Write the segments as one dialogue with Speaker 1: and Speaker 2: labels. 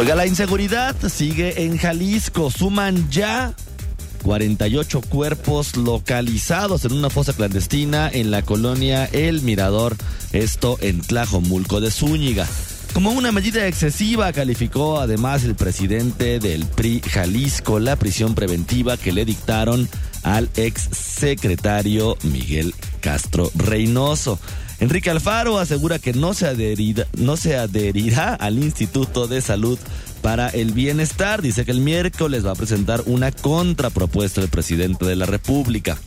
Speaker 1: Oiga, la inseguridad sigue en Jalisco. Suman ya 48 cuerpos localizados en una fosa clandestina en la colonia El Mirador, esto en Tlajomulco de Zúñiga. Como una medida excesiva, calificó además el presidente del PRI Jalisco la prisión preventiva que le dictaron al ex secretario Miguel Castro Reynoso. Enrique Alfaro asegura que no se, adherirá, al Instituto de Salud para el Bienestar. Dice que el miércoles va a presentar una contrapropuesta del presidente de la República.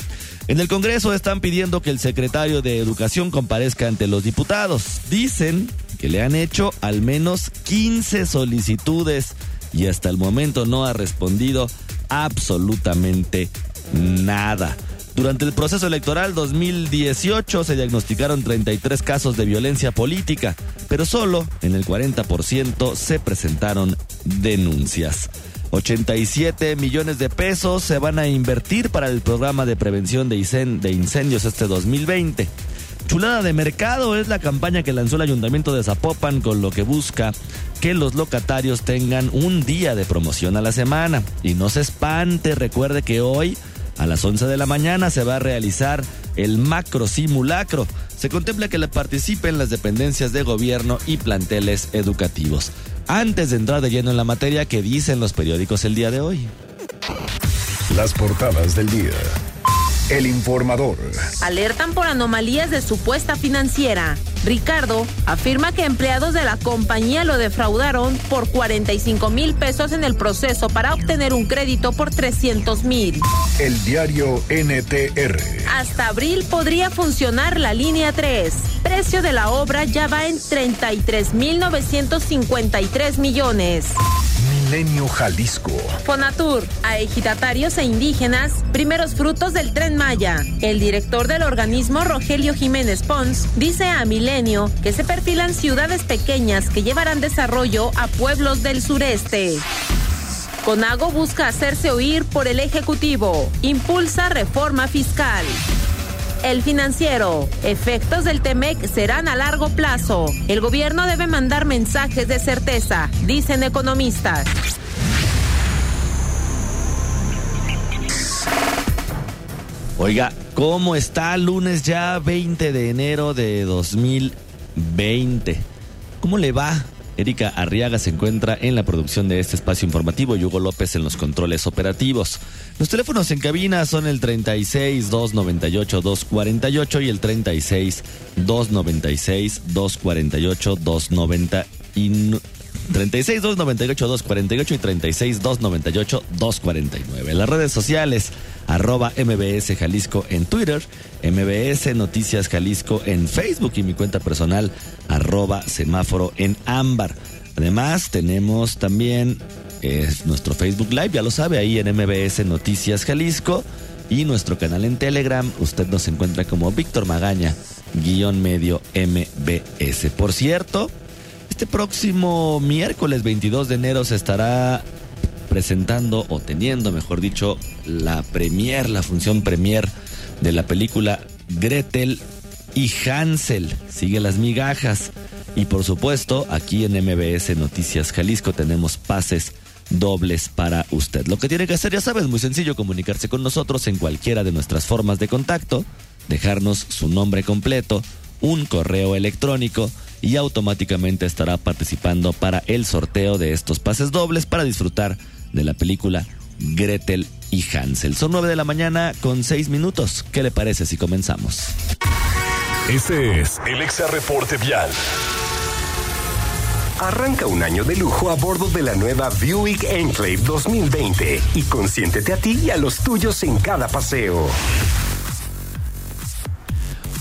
Speaker 1: En el Congreso están pidiendo que el secretario de Educación comparezca ante los diputados. Dicen que le han hecho al menos 15 solicitudes y hasta el momento no ha respondido absolutamente nada. Durante el proceso electoral 2018 se diagnosticaron 33 casos de violencia política, pero solo en el 40% se presentaron denuncias. 87 millones de pesos se van a invertir para el programa de prevención de incendios este 2020. Chulada de mercado es la campaña que lanzó el ayuntamiento de Zapopan con lo que busca que los locatarios tengan un día de promoción a la semana. Y no se espante, recuerde que hoy a las 11 de la mañana se va a realizar el macro simulacro. Se contempla que le participen las dependencias de gobierno y planteles educativos. Antes de entrar de lleno en la materia que dicen los periódicos el día de hoy.
Speaker 2: Las portadas del día. El informador.
Speaker 3: Alertan por anomalías de supuesta financiera. Ricardo afirma que empleados de la compañía lo defraudaron por 45 mil pesos en el proceso para obtener un crédito por 300 mil.
Speaker 2: El diario NTR.
Speaker 3: Hasta abril podría funcionar la línea 3. Precio de la obra ya va en 33 mil 953 millones.
Speaker 2: Milenio Jalisco.
Speaker 3: Fonatur, a ejidatarios e indígenas, primeros frutos del tren Maya. El director del organismo, Rogelio Jiménez Pons, dice a Milenio que se perfilan ciudades pequeñas que llevarán desarrollo a pueblos del sureste. Conago busca hacerse oír por el Ejecutivo. Impulsa reforma fiscal. El financiero. Efectos del TEMEC serán a largo plazo. El gobierno debe mandar mensajes de certeza, dicen economistas.
Speaker 1: Oiga, ¿cómo está lunes ya 20 de enero de 2020? ¿Cómo le va? Erika Arriaga se encuentra en la producción de este espacio informativo y Hugo López en los controles operativos. Los teléfonos en cabina son el 36 298 248 y el 36 296 248 290 y 36 298 248 y 36 298 249. Las redes sociales arroba MBS Jalisco en Twitter, MBS Noticias Jalisco en Facebook y mi cuenta personal arroba semáforo en ámbar. Además tenemos también nuestro Facebook Live, ya lo sabe, ahí en MBS Noticias Jalisco y nuestro canal en Telegram. Usted nos encuentra como Víctor Magaña, guion medio MBS. Por cierto, este próximo miércoles 22 de enero se estará presentando o teniendo, mejor dicho, la premier, la función premier de la película Gretel y Hansel. Sigue las migajas. Y por supuesto, aquí en MBS Noticias Jalisco tenemos pases dobles para usted. Lo que tiene que hacer, ya sabes, muy sencillo, comunicarse con nosotros en cualquiera de nuestras formas de contacto, dejarnos su nombre completo, un correo electrónico y automáticamente estará participando para el sorteo de estos pases dobles para disfrutar de la película Gretel y Hansel. Son nueve de la mañana con seis minutos. ¿Qué le parece si comenzamos?
Speaker 2: Este es el Exa Reporte Vial.
Speaker 4: Arranca un año de lujo a bordo de la nueva Buick Enclave 2020 y consiéntete a ti y a los tuyos en cada paseo.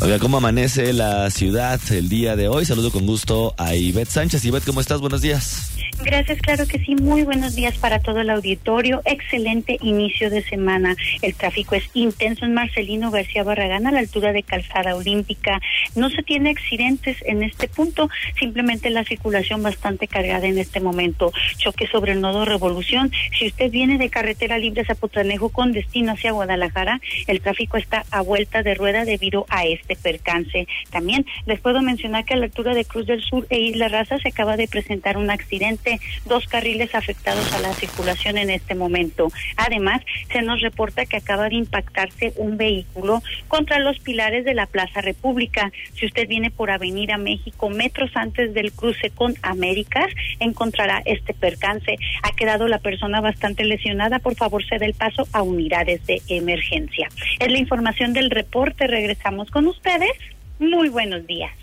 Speaker 1: Oiga, ¿cómo amanece la ciudad el día de hoy? Saludo con gusto a Ivette Sánchez. Ivette, ¿cómo estás? Buenos días.
Speaker 5: Gracias, claro que sí. Muy buenos días para todo el auditorio. Excelente inicio de semana. El tráfico es intenso en Marcelino García Barragán a la altura de Calzada Olímpica. No se tiene accidentes en este punto, simplemente la circulación bastante cargada en este momento. Choque sobre el nodo Revolución. Si usted viene de carretera libre Zapotranejo con destino hacia Guadalajara, el tráfico está a vuelta de rueda debido a este percance. También les puedo mencionar que a la altura de Cruz del Sur e Isla Raza se acaba de presentar un accidente dos carriles afectados a la circulación en este momento. Además, se nos reporta que acaba de impactarse un vehículo contra los pilares de la Plaza República. Si usted viene por Avenida México, metros antes del cruce con Américas, encontrará este percance. Ha quedado la persona bastante lesionada. Por favor, ceda el paso a unidades de emergencia. Es la información del reporte. Regresamos con ustedes. Muy buenos días.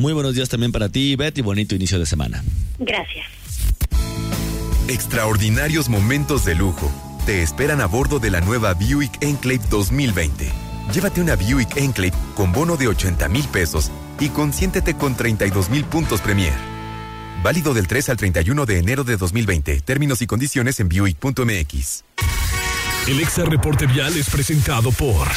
Speaker 1: Muy buenos días también para ti, Betty. Bonito inicio de semana.
Speaker 5: Gracias.
Speaker 6: Extraordinarios momentos de lujo te esperan a bordo de la nueva Buick Enclave 2020. Llévate una Buick Enclave con bono de 80 mil pesos y consiéntete con 32 mil puntos Premier. Válido del 3 al 31 de enero de 2020. Términos y condiciones en Buick.mx.
Speaker 7: El Exa Reporte Vial es presentado por.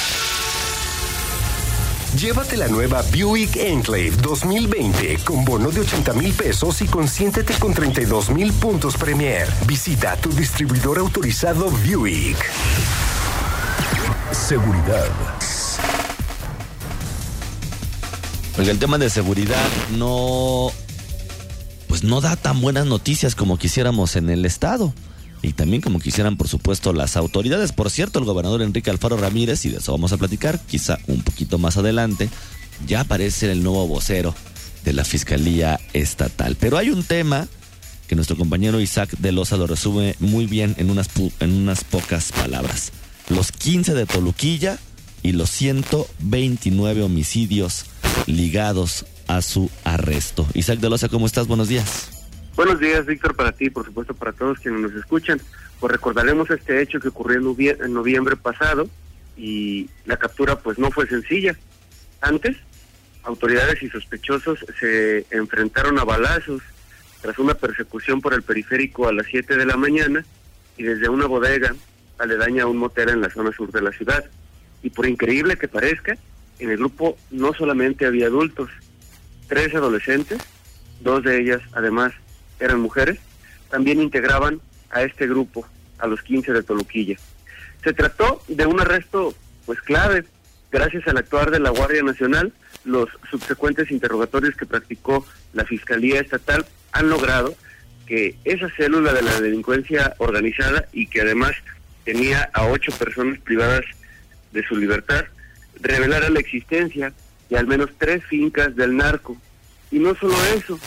Speaker 4: Llévate la nueva Buick Enclave 2020 con bono de 80 mil pesos y consiéntete con 32 mil puntos Premier. Visita tu distribuidor autorizado Buick.
Speaker 2: Seguridad.
Speaker 1: Porque el tema de seguridad no. Pues no da tan buenas noticias como quisiéramos en el Estado y también como quisieran, por supuesto, las autoridades. Por cierto, el gobernador Enrique Alfaro Ramírez, y de eso vamos a platicar, quizá un poquito más adelante, ya aparece el nuevo vocero de la Fiscalía Estatal. Pero hay un tema que nuestro compañero Isaac de Loza lo resume muy bien en unas, en unas pocas palabras. Los 15 de Toluquilla y los 129 homicidios ligados a su arresto. Isaac de Loza, ¿cómo estás? Buenos días.
Speaker 8: Buenos días, Víctor, para ti y por supuesto para todos quienes nos escuchan. Pues recordaremos este hecho que ocurrió en noviembre pasado y la captura pues no fue sencilla. Antes, autoridades y sospechosos se enfrentaron a balazos tras una persecución por el periférico a las 7 de la mañana y desde una bodega aledaña a un motel en la zona sur de la ciudad. Y por increíble que parezca, en el grupo no solamente había adultos, tres adolescentes, dos de ellas además eran mujeres, también integraban a este grupo, a los 15 de Toluquilla. Se trató de un arresto pues clave, gracias al actuar de la Guardia Nacional, los subsecuentes interrogatorios que practicó la Fiscalía Estatal han logrado que esa célula de la delincuencia organizada y que además tenía a ocho personas privadas de su libertad, revelara la existencia de al menos tres fincas del narco. Y no solo eso,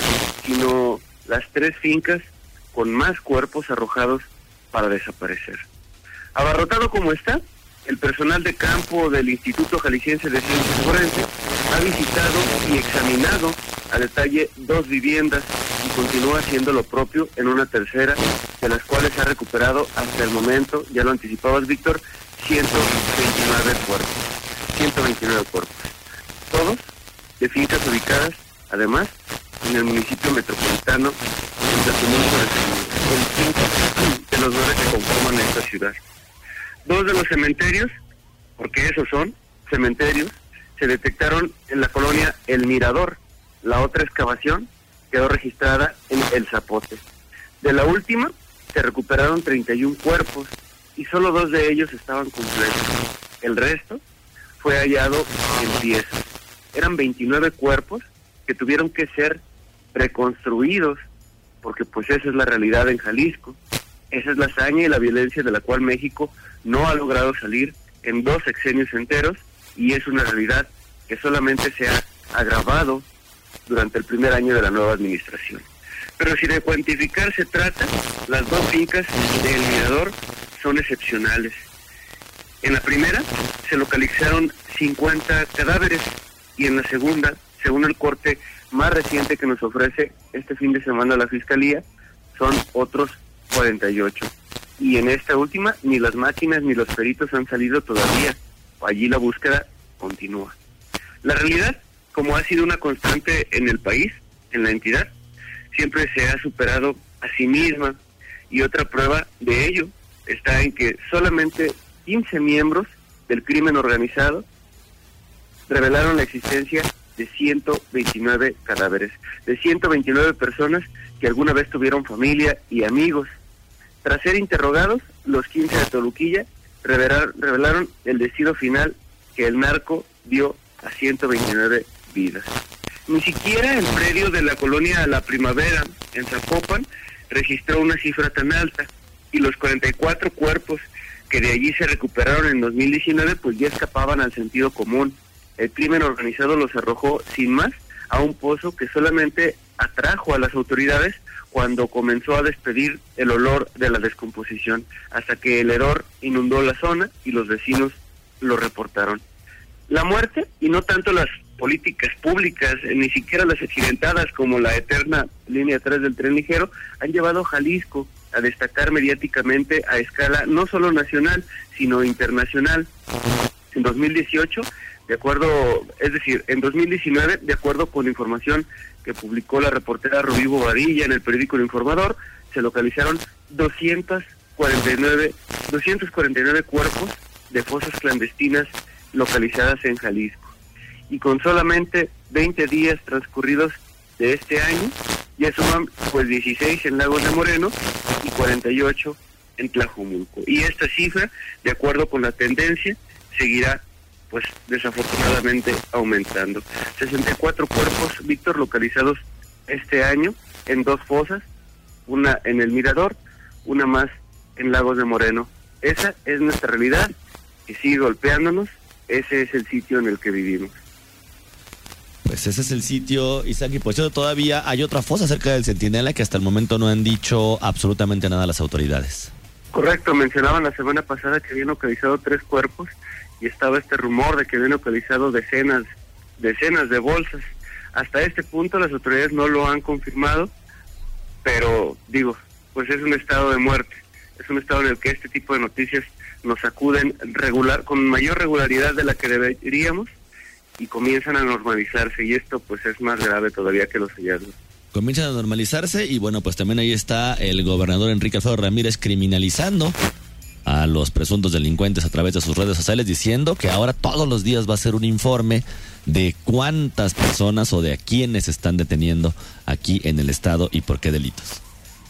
Speaker 8: sino las tres fincas con más cuerpos arrojados para desaparecer. Abarrotado como está, el personal de campo del Instituto Jalisciense de Ciencias Forenses ha visitado y examinado a detalle dos viviendas y continúa haciendo lo propio en una tercera, de las cuales ha recuperado hasta el momento, ya lo anticipabas Víctor, 129 cuerpos. 129 cuerpos. Todos de fincas ubicadas, además, en el municipio metropolitano de los nueve que conforman esta ciudad. Dos de los cementerios, porque esos son cementerios, se detectaron en la colonia El Mirador. La otra excavación quedó registrada en El Zapote. De la última se recuperaron 31 cuerpos y solo dos de ellos estaban completos. El resto fue hallado en piezas. Eran 29 cuerpos que tuvieron que ser reconstruidos, porque pues esa es la realidad en Jalisco, esa es la hazaña y la violencia de la cual México no ha logrado salir en dos sexenios enteros y es una realidad que solamente se ha agravado durante el primer año de la nueva administración. Pero si de cuantificar se trata, las dos fincas del Mirador son excepcionales. En la primera se localizaron 50 cadáveres y en la segunda, según el corte más reciente que nos ofrece este fin de semana la Fiscalía son otros 48. Y en esta última, ni las máquinas ni los peritos han salido todavía. Allí la búsqueda continúa. La realidad, como ha sido una constante en el país, en la entidad, siempre se ha superado a sí misma y otra prueba de ello está en que solamente 15 miembros del crimen organizado revelaron la existencia de 129 cadáveres, de 129 personas que alguna vez tuvieron familia y amigos. Tras ser interrogados, los 15 de Toluquilla revelaron, el destino final que el narco dio a 129 vidas. Ni siquiera el predio de la colonia La Primavera en Zapopan registró una cifra tan alta y los 44 cuerpos que de allí se recuperaron en 2019 pues ya escapaban al sentido común. El crimen organizado los arrojó sin más a un pozo que solamente atrajo a las autoridades cuando comenzó a despedir el olor de la descomposición, hasta que el hedor inundó la zona y los vecinos lo reportaron. La muerte, y no tanto las políticas públicas, ni siquiera las accidentadas como la eterna línea 3 del tren ligero, han llevado a Jalisco a destacar mediáticamente a escala no solo nacional, sino internacional. En 2018, de acuerdo, es decir, en 2019, de acuerdo con información que publicó la reportera Rubí Bobadilla en el periódico El Informador, se localizaron 249, 249 cuerpos de fosas clandestinas localizadas en Jalisco. Y con solamente 20 días transcurridos de este año, ya suman pues 16 en Lagos de Moreno y 48 en Tlajumulco. Y esta cifra, de acuerdo con la tendencia, seguirá pues desafortunadamente aumentando. 64 cuerpos, Víctor, localizados este año en dos fosas, una en el Mirador, una más en Lagos de Moreno. Esa es nuestra realidad y sigue golpeándonos, ese es el sitio en el que vivimos.
Speaker 1: Pues ese es el sitio, Isaac, y por todavía hay otra fosa cerca del Centinela que hasta el momento no han dicho absolutamente nada las autoridades.
Speaker 8: Correcto, mencionaban la semana pasada que habían localizado tres cuerpos y estaba este rumor de que habían localizado decenas, decenas de bolsas. Hasta este punto las autoridades no lo han confirmado, pero digo, pues es un estado de muerte, es un estado en el que este tipo de noticias nos acuden regular, con mayor regularidad de la que deberíamos y comienzan a normalizarse y esto pues es más grave todavía que los hallazgos
Speaker 1: comienzan a normalizarse y bueno, pues también ahí está el gobernador Enrique Alfredo Ramírez criminalizando los presuntos delincuentes a través de sus redes sociales diciendo que ahora todos los días va a ser un informe de cuántas personas o de a quiénes están deteniendo aquí en el estado y por qué delitos.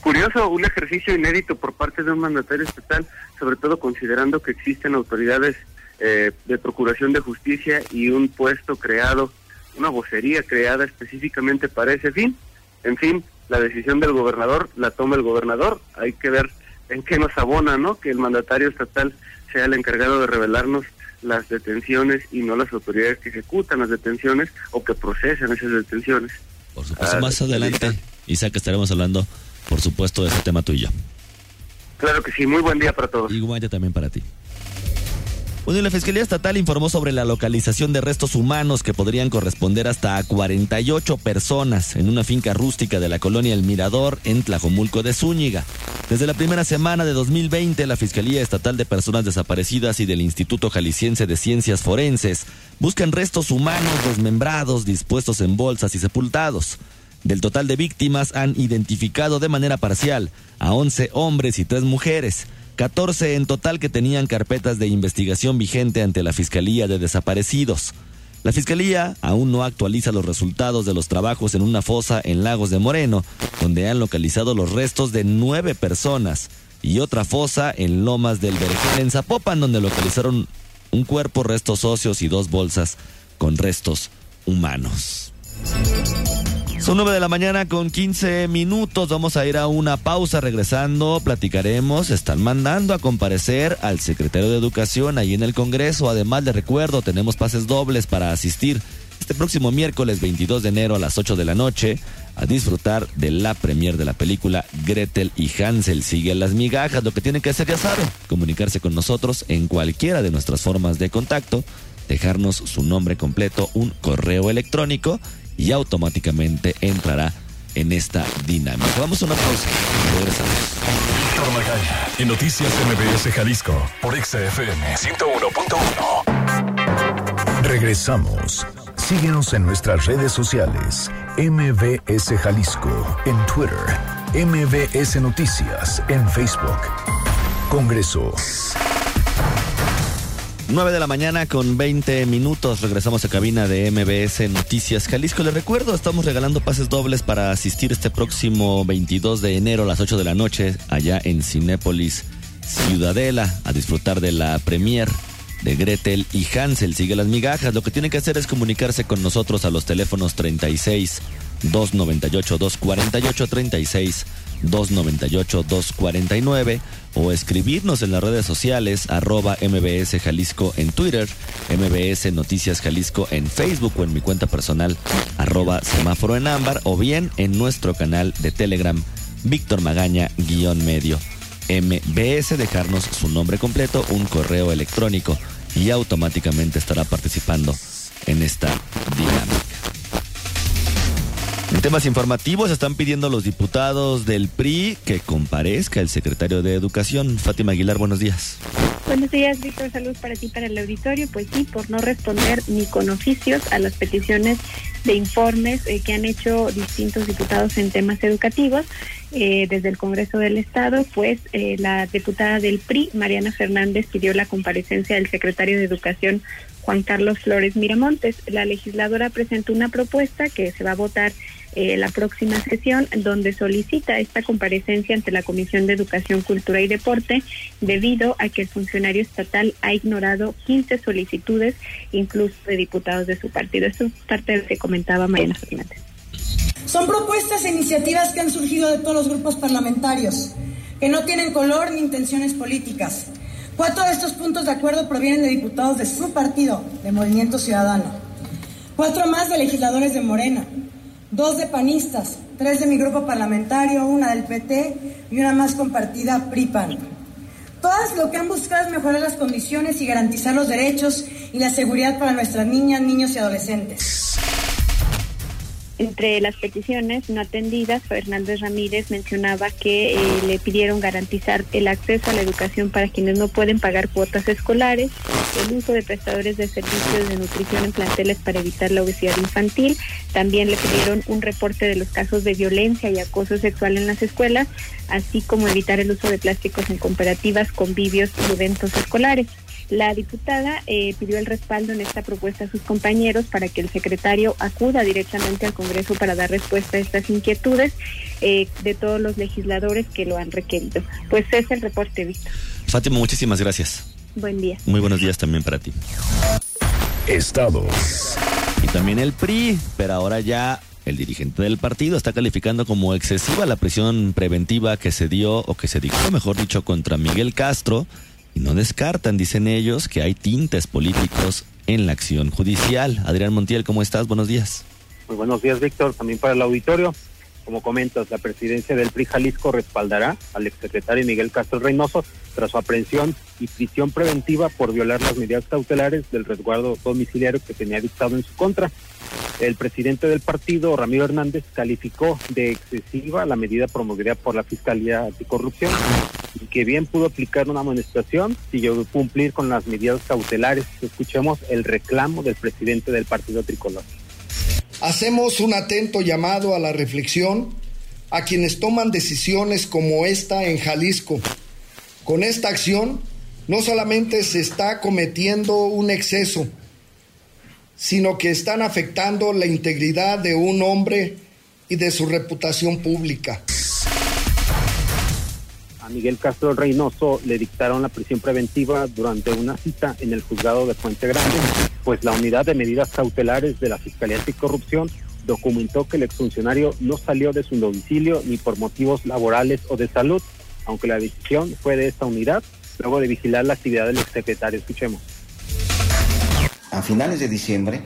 Speaker 8: Curioso, un ejercicio inédito por parte de un mandatario estatal, sobre todo considerando que existen autoridades eh, de procuración de justicia y un puesto creado, una vocería creada específicamente para ese fin. En fin, la decisión del gobernador la toma el gobernador, hay que ver en qué nos abona, ¿no? Que el mandatario estatal sea el encargado de revelarnos las detenciones y no las autoridades que ejecutan las detenciones o que procesan esas detenciones.
Speaker 1: Por supuesto, ah, más adelante, Isaac, estaremos hablando, por supuesto, de ese tema tú y yo.
Speaker 8: Claro que sí, muy buen día para todos.
Speaker 1: Igualmente también para ti. Bueno, la Fiscalía Estatal informó sobre la localización de restos humanos que podrían corresponder hasta a 48 personas en una finca rústica de la colonia El Mirador en Tlajomulco de Zúñiga. Desde la primera semana de 2020, la Fiscalía Estatal de Personas Desaparecidas y del Instituto Jalisciense de Ciencias Forenses buscan restos humanos desmembrados dispuestos en bolsas y sepultados. Del total de víctimas han identificado de manera parcial a 11 hombres y 3 mujeres. 14 en total que tenían carpetas de investigación vigente ante la Fiscalía de Desaparecidos. La Fiscalía aún no actualiza los resultados de los trabajos en una fosa en Lagos de Moreno, donde han localizado los restos de nueve personas, y otra fosa en Lomas del Vergel en Zapopan, donde localizaron un cuerpo, restos óseos y dos bolsas con restos humanos. Son 9 de la mañana con 15 minutos. Vamos a ir a una pausa. Regresando, platicaremos. Están mandando a comparecer al secretario de Educación ahí en el Congreso. Además, le recuerdo, tenemos pases dobles para asistir este próximo miércoles 22 de enero a las 8 de la noche a disfrutar de la premier de la película Gretel y Hansel. Sigue las migajas. Lo que tienen que hacer, ya saben, comunicarse con nosotros en cualquiera de nuestras formas de contacto, dejarnos su nombre completo, un correo electrónico y automáticamente entrará en esta dinámica. Vamos a una pausa. Regresamos.
Speaker 7: Víctor Magaña, en Noticias MBS Jalisco, por XFM 101.1.
Speaker 2: Regresamos. Síguenos en nuestras redes sociales, MBS Jalisco, en Twitter, MBS Noticias, en Facebook. Congreso.
Speaker 1: 9 de la mañana con 20 minutos. Regresamos a cabina de MBS Noticias Jalisco. Les recuerdo, estamos regalando pases dobles para asistir este próximo 22 de enero a las 8 de la noche allá en Cinépolis Ciudadela a disfrutar de la premier de Gretel y Hansel. Sigue las migajas. Lo que tiene que hacer es comunicarse con nosotros a los teléfonos 36 298 248 36 298 249 o escribirnos en las redes sociales arroba MBS Jalisco en Twitter, MBS Noticias Jalisco en Facebook o en mi cuenta personal arroba semáforo en ámbar o bien en nuestro canal de Telegram Víctor Magaña guion medio. MBS dejarnos su nombre completo, un correo electrónico y automáticamente estará participando en esta dinámica. En temas informativos están pidiendo los diputados del PRI que comparezca el secretario de Educación. Fátima Aguilar, buenos días.
Speaker 9: Buenos días, Víctor. Salud para ti, para el auditorio. Pues sí, por no responder ni con oficios a las peticiones de informes eh, que han hecho distintos diputados en temas educativos eh, desde el Congreso del Estado, pues eh, la diputada del PRI, Mariana Fernández, pidió la comparecencia del secretario de Educación, Juan Carlos Flores Miramontes. La legisladora presentó una propuesta que se va a votar eh, la próxima sesión, donde solicita esta comparecencia ante la Comisión de Educación, Cultura y Deporte, debido a que el funcionario estatal ha ignorado 15 solicitudes, incluso de diputados de su partido. Esto es parte de lo que comentaba Mariana Fernández.
Speaker 10: Son propuestas e iniciativas que han surgido de todos los grupos parlamentarios, que no tienen color ni intenciones políticas. Cuatro de estos puntos de acuerdo provienen de diputados de su partido, de Movimiento Ciudadano. Cuatro más de legisladores de Morena dos de panistas, tres de mi grupo parlamentario, una del PT y una más compartida PRIPAN. Todas lo que han buscado es mejorar las condiciones y garantizar los derechos y la seguridad para nuestras niñas, niños y adolescentes.
Speaker 9: Entre las peticiones no atendidas, Fernández Ramírez mencionaba que eh, le pidieron garantizar el acceso a la educación para quienes no pueden pagar cuotas escolares, el uso de prestadores de servicios de nutrición en planteles para evitar la obesidad infantil. También le pidieron un reporte de los casos de violencia y acoso sexual en las escuelas, así como evitar el uso de plásticos en cooperativas, convivios y eventos escolares. La diputada eh, pidió el respaldo en esta propuesta a sus compañeros para que el secretario acuda directamente al Congreso para dar respuesta a estas inquietudes eh, de todos los legisladores que lo han requerido. Pues es el reporte, Víctor.
Speaker 1: Fátima, muchísimas gracias.
Speaker 9: Buen día.
Speaker 1: Muy buenos días también para ti.
Speaker 2: Estados.
Speaker 1: Y también el PRI, pero ahora ya el dirigente del partido está calificando como excesiva la prisión preventiva que se dio o que se dictó, mejor dicho, contra Miguel Castro y no descartan, dicen ellos, que hay tintes políticos en la acción judicial. Adrián Montiel, ¿cómo estás? Buenos días.
Speaker 11: Muy buenos días, Víctor, también para el auditorio. Como comentas, la presidencia del PRI Jalisco respaldará al exsecretario Miguel Castro Reynoso tras su aprehensión y prisión preventiva por violar las medidas cautelares del resguardo domiciliario que tenía dictado en su contra. El presidente del partido, Ramiro Hernández, calificó de excesiva la medida promovida por la Fiscalía Anticorrupción y que bien pudo aplicar una amonestación si yo cumplir con las medidas cautelares. Escuchemos el reclamo del presidente del partido tricolor.
Speaker 12: Hacemos un atento llamado a la reflexión a quienes toman decisiones como esta en Jalisco. Con esta acción no solamente se está cometiendo un exceso, sino que están afectando la integridad de un hombre y de su reputación pública.
Speaker 11: A Miguel Castro Reynoso le dictaron la prisión preventiva durante una cita en el juzgado de Fuente Grande pues la unidad de medidas cautelares de la Fiscalía Anticorrupción documentó que el exfuncionario no salió de su domicilio ni por motivos laborales o de salud, aunque la decisión fue de esta unidad luego de vigilar la actividad del exsecretario. Escuchemos.
Speaker 13: A finales de diciembre,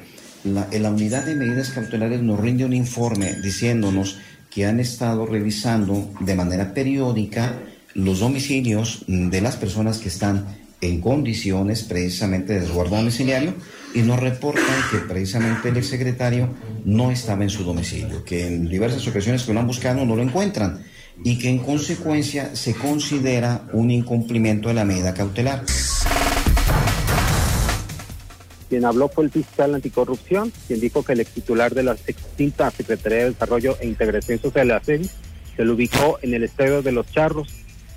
Speaker 13: la, unidad de medidas cautelares nos rinde un informe diciéndonos que han estado revisando de manera periódica los domicilios de las personas que están en condiciones precisamente de resguardo domiciliario y nos reportan que precisamente el exsecretario no estaba en su domicilio, que en diversas ocasiones que lo han buscado no lo encuentran y que en consecuencia se considera un incumplimiento de la medida cautelar.
Speaker 11: Quien habló fue el fiscal anticorrupción, quien dijo que el ex titular de la extinta Secretaría de Desarrollo e Integración Social de la SEDI se lo ubicó en el estadio de los Charros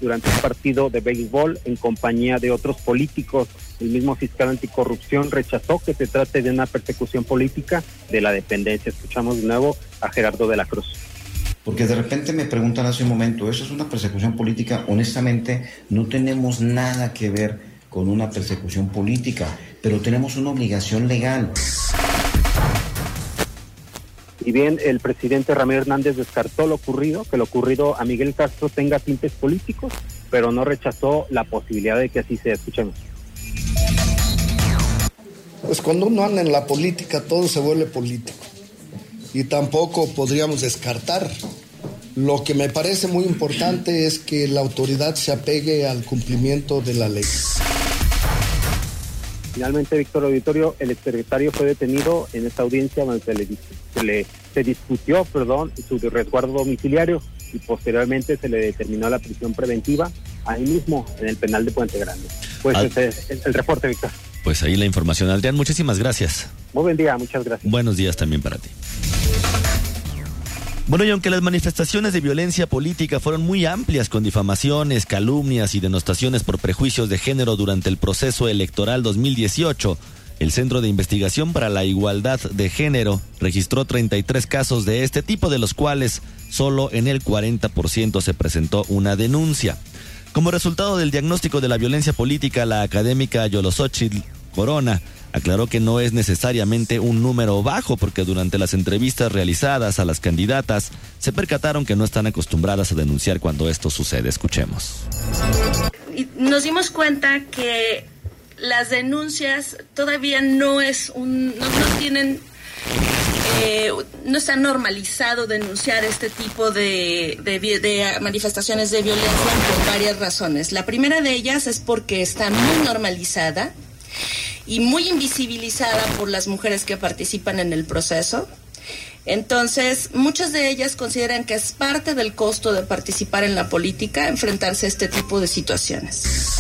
Speaker 11: durante un partido de béisbol en compañía de otros políticos. El mismo fiscal anticorrupción rechazó que se trate de una persecución política de la dependencia. Escuchamos de nuevo a Gerardo de la Cruz.
Speaker 13: Porque de repente me preguntan hace un momento, ¿eso es una persecución política? Honestamente, no tenemos nada que ver con una persecución política, pero tenemos una obligación legal.
Speaker 11: Y bien, el presidente Ramírez Hernández descartó lo ocurrido, que lo ocurrido a Miguel Castro tenga tintes políticos, pero no rechazó la posibilidad de que así sea. Escuchemos.
Speaker 12: Pues cuando uno anda en la política todo se vuelve político y tampoco podríamos descartar. Lo que me parece muy importante es que la autoridad se apegue al cumplimiento de la ley.
Speaker 11: Finalmente, Víctor Auditorio, el exsecretario fue detenido en esta audiencia donde se le, se le se discutió perdón, su resguardo domiciliario y posteriormente se le determinó la prisión preventiva ahí mismo en el penal de Puente Grande. Pues ese es el reporte, Víctor.
Speaker 1: Pues ahí la información. Adrián, muchísimas gracias.
Speaker 11: Muy buen día, muchas gracias.
Speaker 1: Buenos días también para ti. Bueno, y aunque las manifestaciones de violencia política fueron muy amplias con difamaciones, calumnias y denostaciones por prejuicios de género durante el proceso electoral 2018, el Centro de Investigación para la Igualdad de Género registró 33 casos de este tipo, de los cuales solo en el 40% se presentó una denuncia. Como resultado del diagnóstico de la violencia política, la académica Yolosochitl Corona aclaró que no es necesariamente un número bajo porque durante las entrevistas realizadas a las candidatas se percataron que no están acostumbradas a denunciar cuando esto sucede. Escuchemos.
Speaker 14: Nos dimos cuenta que las denuncias todavía no es un no, tienen eh, no está normalizado denunciar este tipo de, de, manifestaciones de violencia por varias razones. La primera de ellas es porque está muy normalizada y muy invisibilizada por las mujeres que participan en el proceso. Entonces, muchas de ellas consideran que es parte del costo de participar en la política enfrentarse a este tipo de situaciones.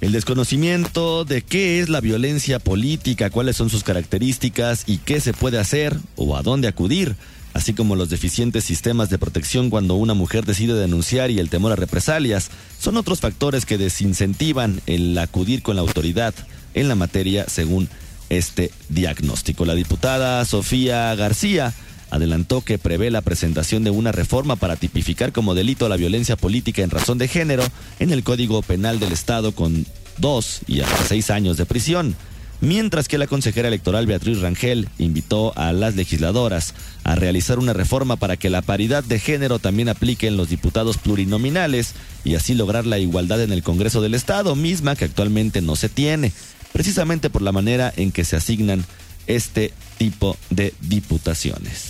Speaker 1: El desconocimiento de qué es la violencia política, cuáles son sus características y qué se puede hacer o a dónde acudir así como los deficientes sistemas de protección cuando una mujer decide denunciar y el temor a represalias, son otros factores que desincentivan el acudir con la autoridad en la materia según este diagnóstico. La diputada Sofía García adelantó que prevé la presentación de una reforma para tipificar como delito la violencia política en razón de género en el Código Penal del Estado con dos y hasta seis años de prisión mientras que la consejera electoral Beatriz Rangel invitó a las legisladoras a realizar una reforma para que la paridad de género también aplique en los diputados plurinominales y así lograr la igualdad en el Congreso del Estado, misma que actualmente no se tiene, precisamente por la manera en que se asignan este tipo de diputaciones.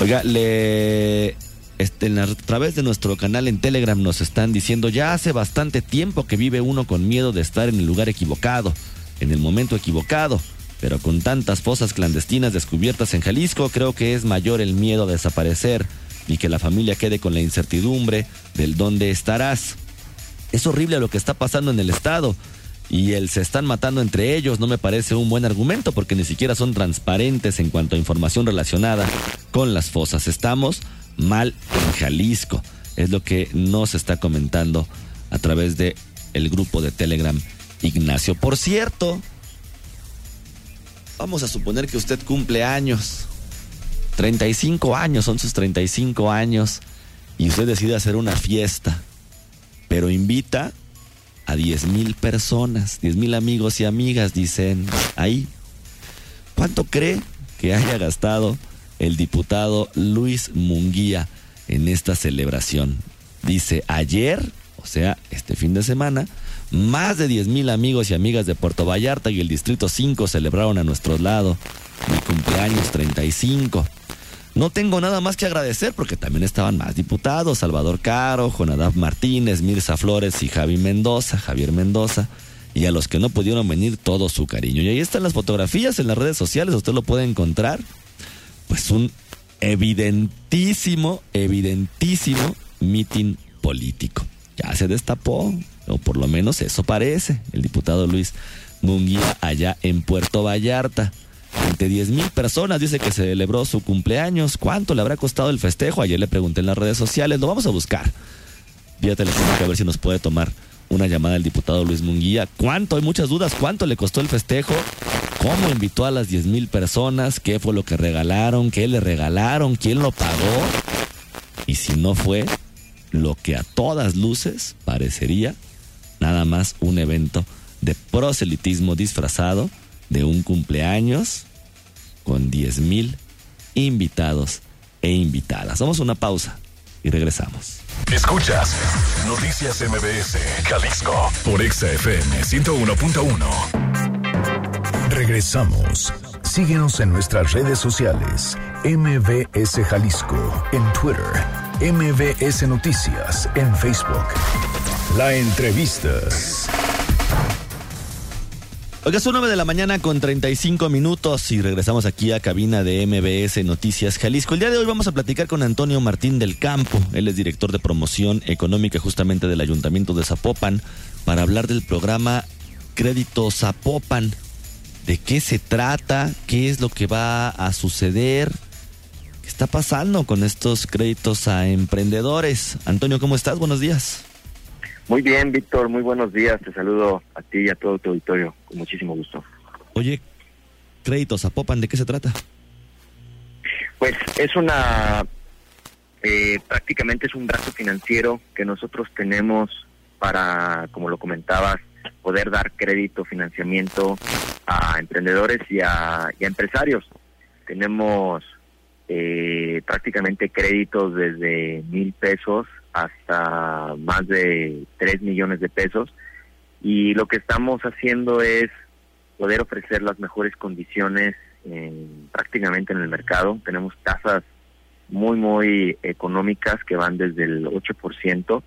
Speaker 1: Oiga, le este, a través de nuestro canal en Telegram nos están diciendo ya hace bastante tiempo que vive uno con miedo de estar en el lugar equivocado en el momento equivocado. Pero con tantas fosas clandestinas descubiertas en Jalisco, creo que es mayor el miedo a desaparecer y que la familia quede con la incertidumbre del dónde estarás. Es horrible lo que está pasando en el estado y el se están matando entre ellos no me parece un buen argumento porque ni siquiera son transparentes en cuanto a información relacionada con las fosas. Estamos mal en Jalisco. Es lo que nos está comentando a través de el grupo de Telegram Ignacio. Por cierto, vamos a suponer que usted cumple años. 35 años, son sus 35 años. Y usted decide hacer una fiesta. Pero invita a 10 mil personas, 10 mil amigos y amigas, dicen ahí. ¿Cuánto cree que haya gastado el diputado Luis Munguía en esta celebración? Dice, ayer, o sea, este fin de semana, más de 10 mil amigos y amigas de Puerto Vallarta y el Distrito 5 celebraron a nuestro lado mi cumpleaños 35. No tengo nada más que agradecer porque también estaban más diputados, Salvador Caro, Jonadab Martínez, Mirza Flores y Javi Mendoza, Javier Mendoza, y a los que no pudieron venir todo su cariño. Y ahí están las fotografías en las redes sociales, usted lo puede encontrar. Pues un evidentísimo, evidentísimo mitin político. Ya se destapó o por lo menos eso parece, el diputado Luis Munguía allá en Puerto Vallarta. Ante 10 mil personas dice que celebró su cumpleaños. ¿Cuánto le habrá costado el festejo? Ayer le pregunté en las redes sociales, lo vamos a buscar. Vía telefónica a ver si nos puede tomar una llamada el diputado Luis Munguía. ¿Cuánto? Hay muchas dudas. ¿Cuánto le costó el festejo? ¿Cómo invitó a las 10 mil personas? ¿Qué fue lo que regalaron? ¿Qué le regalaron? ¿Quién lo pagó? Y si no fue lo que a todas luces parecería nada más un evento de proselitismo disfrazado de un cumpleaños con 10 mil invitados e invitadas. Vamos a una pausa y regresamos.
Speaker 7: Escuchas Noticias MBS, Jalisco, por XFM 101.1.
Speaker 2: Regresamos. Síguenos en nuestras redes sociales. MBS Jalisco en Twitter. MBS Noticias en Facebook. La entrevista.
Speaker 1: Oiga, son 9 de la mañana con 35 minutos y regresamos aquí a cabina de MBS Noticias Jalisco. El día de hoy vamos a platicar con Antonio Martín del Campo. Él es director de promoción económica justamente del Ayuntamiento de Zapopan para hablar del programa Crédito Zapopan. ¿De qué se trata? ¿Qué es lo que va a suceder? ¿Qué está pasando con estos créditos a emprendedores? Antonio, ¿cómo estás? Buenos días.
Speaker 15: Muy bien, Víctor, muy buenos días. Te saludo a ti y a todo tu auditorio con muchísimo gusto.
Speaker 1: Oye, créditos a Popan, ¿de qué se trata?
Speaker 15: Pues es una, eh, prácticamente es un brazo financiero que nosotros tenemos para, como lo comentabas, poder dar crédito, financiamiento a emprendedores y a, y a empresarios. Tenemos eh, prácticamente créditos desde mil pesos hasta más de 3 millones de pesos y lo que estamos haciendo es poder ofrecer las mejores condiciones en, prácticamente en el mercado. Tenemos tasas muy, muy económicas que van desde el 8%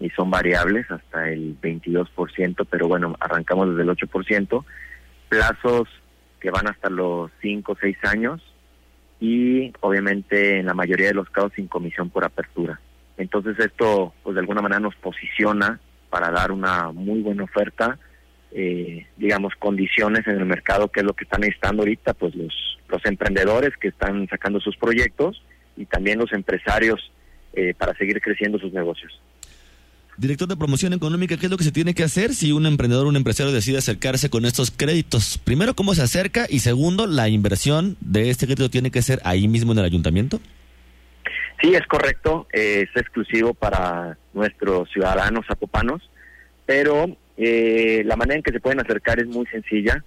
Speaker 15: y son variables hasta el 22%, pero bueno, arrancamos desde el 8%, plazos que van hasta los 5 o 6 años y obviamente en la mayoría de los casos sin comisión por apertura. Entonces esto, pues de alguna manera nos posiciona para dar una muy buena oferta, eh, digamos, condiciones en el mercado, que es lo que están necesitando ahorita, pues los, los emprendedores que están sacando sus proyectos y también los empresarios eh, para seguir creciendo sus negocios.
Speaker 1: Director de promoción económica, ¿qué es lo que se tiene que hacer si un emprendedor o un empresario decide acercarse con estos créditos? Primero, ¿cómo se acerca? Y segundo, ¿la inversión de este crédito tiene que ser ahí mismo en el ayuntamiento?
Speaker 15: Sí, es correcto, eh, es exclusivo para nuestros ciudadanos zapopanos, pero eh, la manera en que se pueden acercar es muy sencilla.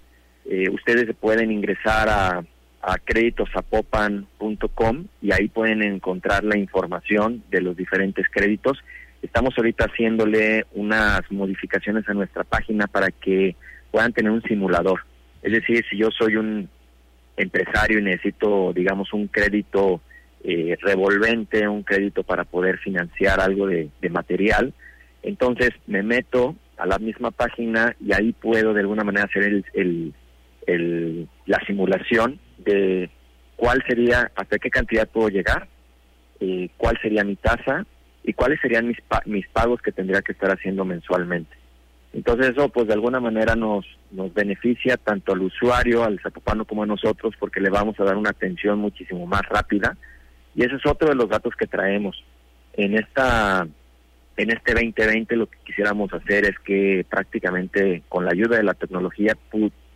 Speaker 15: Eh, ustedes se pueden ingresar a, a creditosapopan.com y ahí pueden encontrar la información de los diferentes créditos. Estamos ahorita haciéndole unas modificaciones a nuestra página para que puedan tener un simulador. Es decir, si yo soy un empresario y necesito, digamos, un crédito eh, revolvente, un crédito para poder financiar algo de, material. Entonces me meto a la misma página y ahí puedo de alguna manera hacer el, el, la simulación de cuál sería, hasta qué cantidad puedo llegar, eh, cuál sería mi tasa y cuáles serían mis, mis pagos que tendría que estar haciendo mensualmente. Entonces eso pues de alguna manera nos, nos beneficia tanto al usuario, al zapopano como a nosotros porque le vamos a dar una atención muchísimo más rápida y ese es otro de los datos que traemos. En esta en este 2020 lo que quisiéramos hacer es que prácticamente con la ayuda de la tecnología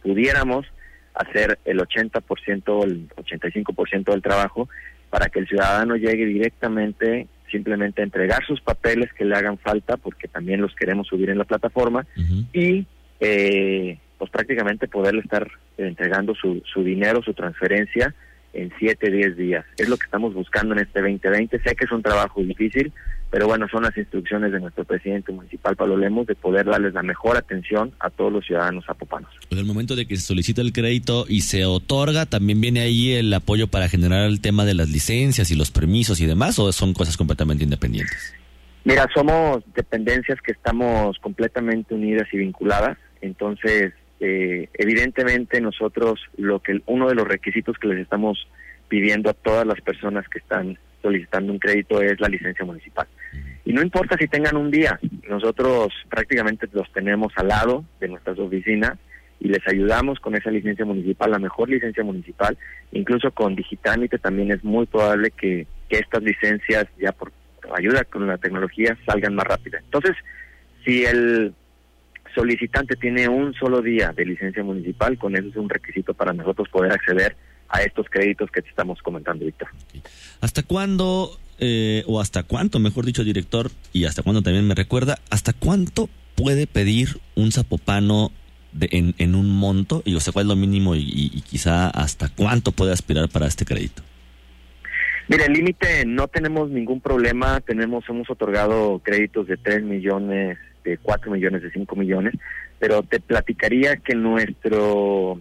Speaker 15: pudiéramos hacer el 80% o el 85% del trabajo para que el ciudadano llegue directamente simplemente a entregar sus papeles que le hagan falta porque también los queremos subir en la plataforma y eh, pues prácticamente poderle estar entregando su, su dinero, su transferencia en 7, 10 días. Es lo que estamos buscando en este 2020. Sé que es un trabajo difícil, pero bueno, son las instrucciones de nuestro presidente municipal, Pablo Lemos, de poder darles la mejor atención a todos los ciudadanos zapopanos.
Speaker 1: En el momento de que se solicita el crédito y se otorga, ¿también viene ahí el apoyo para generar el tema de las licencias y los permisos y demás, o son cosas completamente independientes?
Speaker 15: Mira, somos dependencias que estamos completamente unidas y vinculadas, entonces eh, evidentemente nosotros lo que uno de los requisitos que les estamos pidiendo a todas las personas que están solicitando un crédito es la licencia municipal. Y no importa si tengan un día, nosotros prácticamente los tenemos al lado de nuestras oficinas y les ayudamos con esa licencia municipal, la mejor licencia municipal, incluso con Digitámite también es muy probable que, estas licencias ya por ayuda con la tecnología salgan más rápidas. Entonces, si el solicitante tiene un solo día de licencia municipal, con eso es un requisito para nosotros poder acceder a estos créditos que te estamos comentando, Víctor.
Speaker 1: ¿Hasta cuándo, eh, o hasta cuánto, mejor dicho, director, y hasta cuándo también me recuerda, hasta cuánto puede pedir un zapopano de, en, en, un monto? Y o sea, ¿cuál es lo mínimo y, y, quizá hasta cuánto puede aspirar para este crédito?
Speaker 15: Mira, el límite no tenemos ningún problema, tenemos, hemos otorgado créditos de 3 millones, de 4 millones, de 5 millones, pero te platicaría que nuestro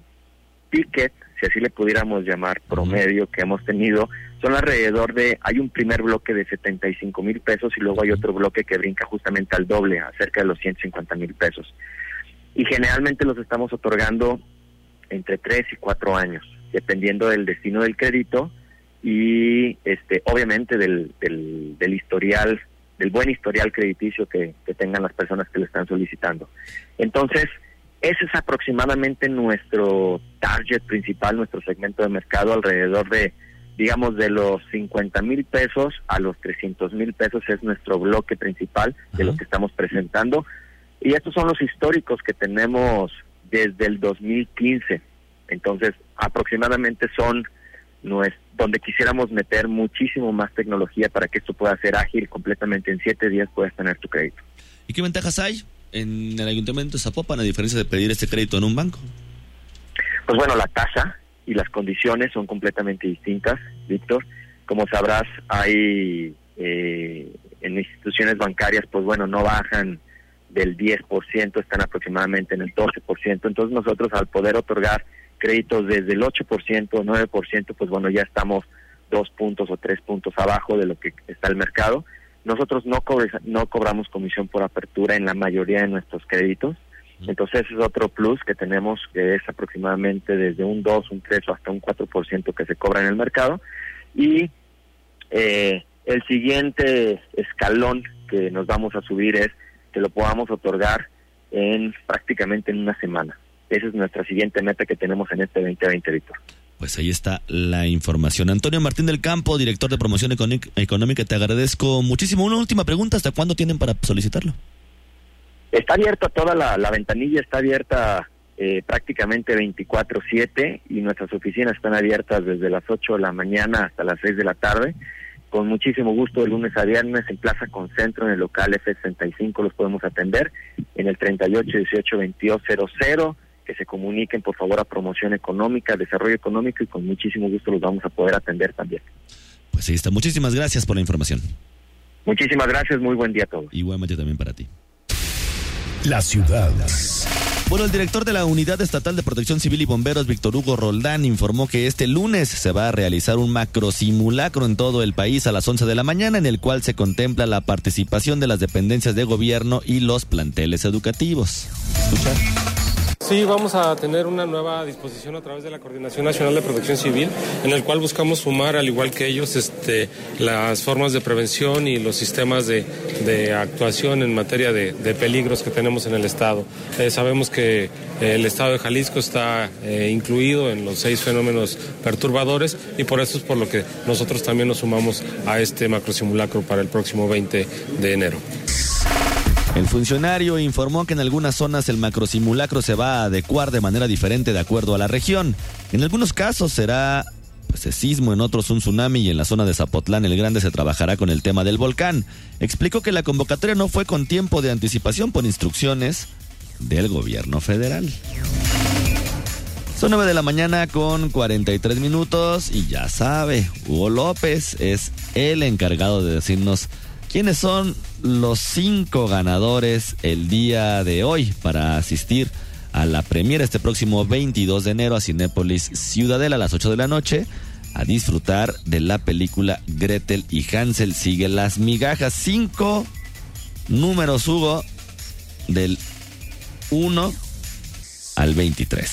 Speaker 15: ticket, si así le pudiéramos llamar, promedio que hemos tenido, son alrededor de, hay un primer bloque de 75 mil pesos y luego hay otro bloque que brinca justamente al doble, a cerca de los 150 mil pesos. Y generalmente los estamos otorgando entre 3 y 4 años, dependiendo del destino del crédito y este obviamente del, del, del historial, del buen historial crediticio que, que tengan las personas que le están solicitando. Entonces, ese es aproximadamente nuestro target principal, nuestro segmento de mercado, alrededor de, digamos, de los 50 mil pesos a los 300 mil pesos es nuestro bloque principal de lo que estamos presentando. Y estos son los históricos que tenemos desde el 2015. Entonces, aproximadamente son donde quisiéramos meter muchísimo más tecnología para que esto pueda ser ágil completamente en siete días puedas tener tu crédito.
Speaker 1: ¿Y qué ventajas hay en el Ayuntamiento de Zapopan a diferencia de pedir este crédito en un banco?
Speaker 15: Pues bueno, la tasa y las condiciones son completamente distintas, Víctor. Como sabrás, hay eh, en instituciones bancarias, pues bueno, no bajan del 10%, están aproximadamente en el 12%. Entonces nosotros al poder otorgar créditos desde el 8% o 9%, pues bueno, ya estamos dos puntos o tres puntos abajo de lo que está el mercado. Nosotros no, no cobramos comisión por apertura en la mayoría de nuestros créditos. Entonces es otro plus que tenemos, que es aproximadamente desde un 2, un 3 o hasta un 4% que se cobra en el mercado. Y eh, el siguiente escalón que nos vamos a subir es que lo podamos otorgar en prácticamente en una semana. Esa es nuestra siguiente meta que tenemos en este 2020, Víctor.
Speaker 1: Pues ahí está la información. Antonio Martín del Campo, director de promoción económica, te agradezco muchísimo. Una última pregunta, ¿hasta cuándo tienen para solicitarlo?
Speaker 15: Está abierta toda la, la ventanilla, está abierta eh, prácticamente 24/7 y nuestras oficinas están abiertas desde las 8 de la mañana hasta las 6 de la tarde. Con muchísimo gusto de lunes a viernes en Plaza Concentro, en el local F65 los podemos atender, en el 38 18 22 00 que se comuniquen por favor a promoción económica, desarrollo económico y con muchísimo gusto los vamos a poder atender también.
Speaker 1: Pues ahí está. Muchísimas gracias por la información.
Speaker 15: Muchísimas gracias, muy buen día a todos.
Speaker 1: Igualmente también para ti.
Speaker 2: La ciudad.
Speaker 1: Bueno, el director de la Unidad Estatal de Protección Civil y Bomberos, Víctor Hugo Roldán, informó que este lunes se va a realizar un macro simulacro en todo el país a las 11 de la mañana, en el cual se contempla la participación de las dependencias de gobierno y los planteles educativos. Escuchar.
Speaker 16: Sí, vamos a tener una nueva disposición a través de la Coordinación Nacional de Protección Civil, en el cual buscamos sumar, al igual que ellos, este, las formas de prevención y los sistemas de, actuación en materia de, peligros que tenemos en el Estado. Eh, sabemos que el Estado de Jalisco está eh, incluido en los seis fenómenos perturbadores y por eso es por lo que nosotros también nos sumamos a este macrosimulacro para el próximo 20 de enero.
Speaker 1: El funcionario informó que en algunas zonas el macrosimulacro se va a adecuar de manera diferente de acuerdo a la región. En algunos casos será pues, sismo, en otros un tsunami y en la zona de Zapotlán el Grande se trabajará con el tema del volcán. Explicó que la convocatoria no fue con tiempo de anticipación por instrucciones del gobierno federal. Son 9 de la mañana con 43 minutos y ya sabe, Hugo López es el encargado de decirnos quiénes son los cinco ganadores el día de hoy para asistir a la premiera este próximo 22 de enero a Cinépolis Ciudadela a las 8 de la noche a disfrutar de la película Gretel y Hansel sigue las migajas. Cinco números, Hugo, del 1 al 23.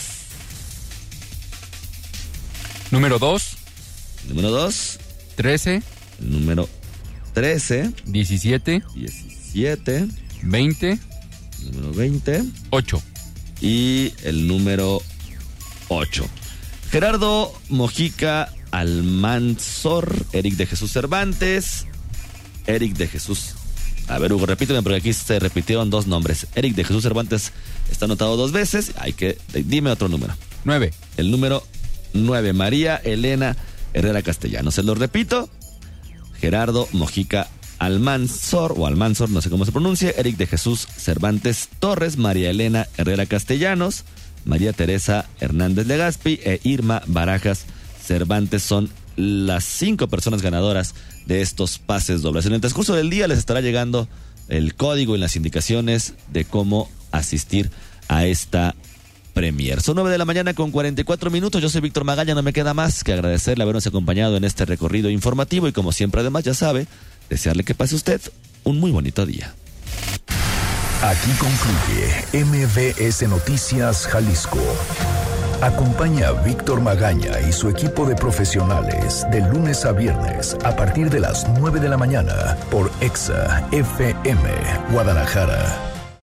Speaker 17: Número 2.
Speaker 1: Número 2.
Speaker 17: 13.
Speaker 1: Número 13,
Speaker 17: 17,
Speaker 1: 17,
Speaker 17: 20,
Speaker 1: número 20
Speaker 17: 8.
Speaker 1: y el número 8. Gerardo Mojica Almanzor, Eric de Jesús Cervantes, Eric de Jesús. A ver, Hugo, repíteme porque aquí se repitieron dos nombres. Eric de Jesús Cervantes está anotado dos veces. Hay que. Dime otro número.
Speaker 17: 9.
Speaker 1: El número 9, María Elena Herrera Castellano. Se lo repito. Gerardo Mojica Almanzor o Almanzor, no sé cómo se pronuncia, Eric de Jesús Cervantes Torres, María Elena Herrera Castellanos, María Teresa Hernández Legaspi e Irma Barajas Cervantes son las cinco personas ganadoras de estos pases dobles. En el transcurso del día les estará llegando el código y las indicaciones de cómo asistir a esta Premier. Son 9 de la mañana con 44 minutos. Yo soy Víctor Magaña. No me queda más que agradecerle habernos acompañado en este recorrido informativo y como siempre además ya sabe, desearle que pase usted un muy bonito día.
Speaker 2: Aquí concluye MBS Noticias Jalisco. Acompaña a Víctor Magaña y su equipo de profesionales de lunes a viernes a partir de las 9 de la mañana por EXA FM Guadalajara